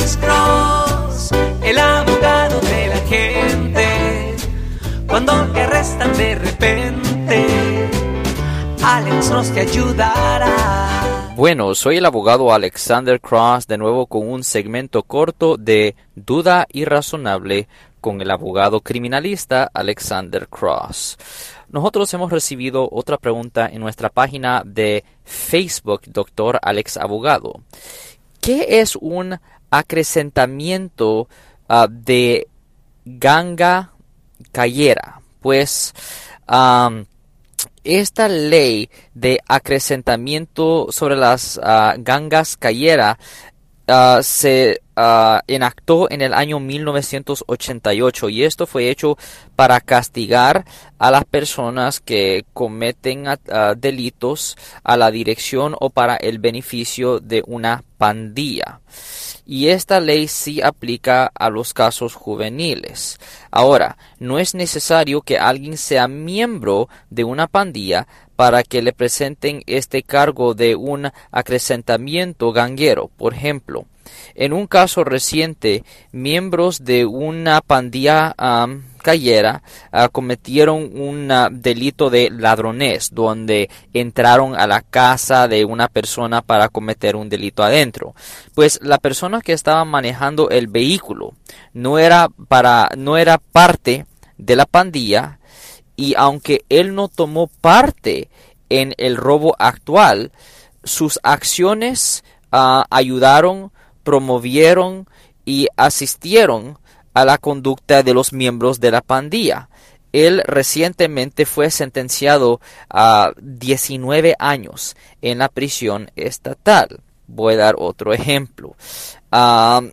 Alex Cross, el abogado de la gente. Cuando te arrestan de repente, Alex Cross te ayudará. Bueno, soy el abogado Alexander Cross de nuevo con un segmento corto de Duda Irrazonable con el abogado criminalista Alexander Cross. Nosotros hemos recibido otra pregunta en nuestra página de Facebook, Doctor Alex Abogado. ¿Qué es un acrecentamiento ah, de ganga cayera? Pues esta ley de acrecentamiento sobre las ah, gangas cayera ah, se enactó en el año 1988 y esto fue hecho para castigar a las personas que cometen delitos a la dirección o para el beneficio de una pandilla. Y esta ley sí aplica a los casos juveniles. Ahora, no es necesario que alguien sea miembro de una pandilla para que le presenten este cargo de un acrecentamiento ganguero. Por ejemplo, en un caso reciente, miembros de una pandilla cayera ah, cometieron un ah, delito de ladrones, donde entraron a la casa de una persona para cometer un delito adentro. Pues la persona que estaba manejando el vehículo no era para no era parte de la pandilla y aunque él no tomó parte en el robo actual, sus acciones ah, ayudaron promovieron y asistieron a la conducta de los miembros de la pandilla. Él recientemente fue sentenciado a 19 años en la prisión estatal. Voy a dar otro ejemplo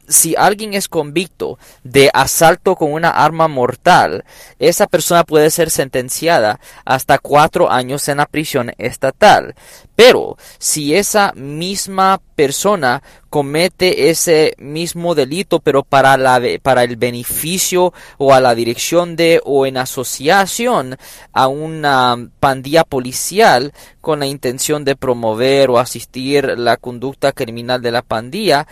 si alguien es convicto de asalto con una arma mortal, esa persona puede ser sentenciada hasta cuatro años en la prisión estatal. Pero si esa misma persona comete ese mismo delito, pero para, la, para el beneficio o a la dirección de o en asociación a una pandilla policial con la intención de promover o asistir la conducta criminal de la pandilla,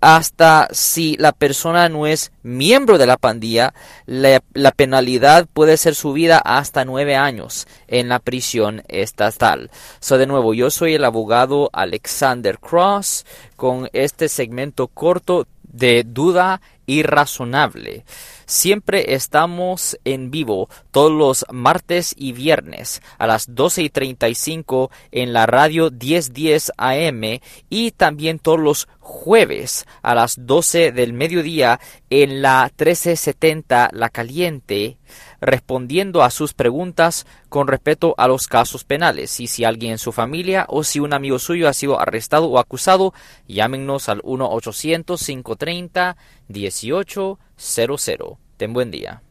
hasta si la persona no es miembro de la pandilla, la, penalidad puede ser subida hasta nueve años en la prisión estatal. So, de nuevo, yo soy el abogado Alexander Cross con este segmento corto de duda irrazonable. Siempre estamos en vivo todos los martes y viernes a las 12 y 35 en la radio 1010 AM y también todos los jueves a las 12 del mediodía en la 1370 La Caliente respondiendo a sus preguntas con respecto a los casos penales. Y si alguien en su familia o si un amigo suyo ha sido arrestado o acusado, llámenos al 1-800-530-1800. Ten buen día.